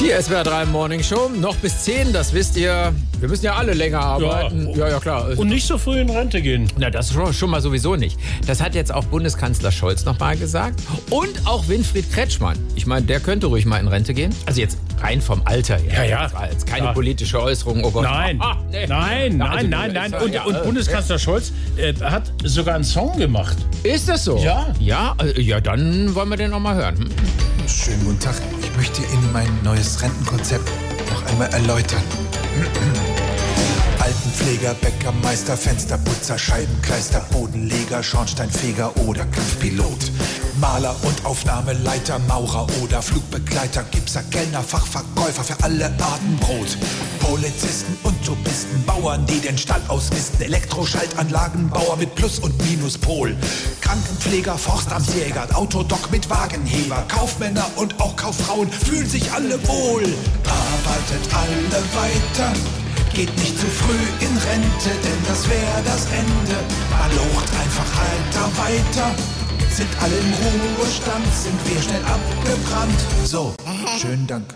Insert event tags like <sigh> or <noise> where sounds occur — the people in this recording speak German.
Die SWR 3 Morning Show, noch bis 10, das wisst ihr. Wir müssen ja alle länger arbeiten. Ja, ja, klar. Und nicht so früh in Rente gehen. Na, das schon, schon mal sowieso nicht. Das hat jetzt auch Bundeskanzler Scholz nochmal gesagt. Und auch Winfried Kretschmann. Ich meine, der könnte ruhig mal in Rente gehen. Also jetzt rein vom Alter her. Ja, ja. Das war jetzt keine Ja. politische Äußerung. Oh Gott. Nein, Ah, <laughs> nee. nein, Ja, nein, also, nein, nein. Und, ja, und äh, Bundeskanzler Scholz äh, hat sogar einen Song gemacht. Ist das so? Ja. Ja, äh, ja dann wollen wir den noch mal hören. Hm? Schönen guten Tag. Mein neues Rentenkonzept noch einmal erläutern. Altenpfleger, Bäcker, Meister, Fensterputzer, Scheibenkleister, Bodenleger, Schornsteinfeger oder Kampfpilot. Maler und Aufnahmeleiter, Maurer oder Flugbegleiter, Gipser, Kellner, Fachverkäufer für alle Arten Brot. Polizisten und Tubisten, Bauern, die den Stall ausmisten, Elektroschaltanlagenbauer mit Plus- und Minuspol. Krankenpfleger, Forstamtsjäger, Autodoc mit Wagenheber, Kaufmänner und auch Kauffrauen fühlen sich alle wohl. Arbeitet alle weiter. Geht nicht zu früh in Rente, denn das wäre das Ende. Malocht einfach heiter weiter. Sind alle im Ruhestand, sind wir schnell abgebrannt. So, schönen Dank.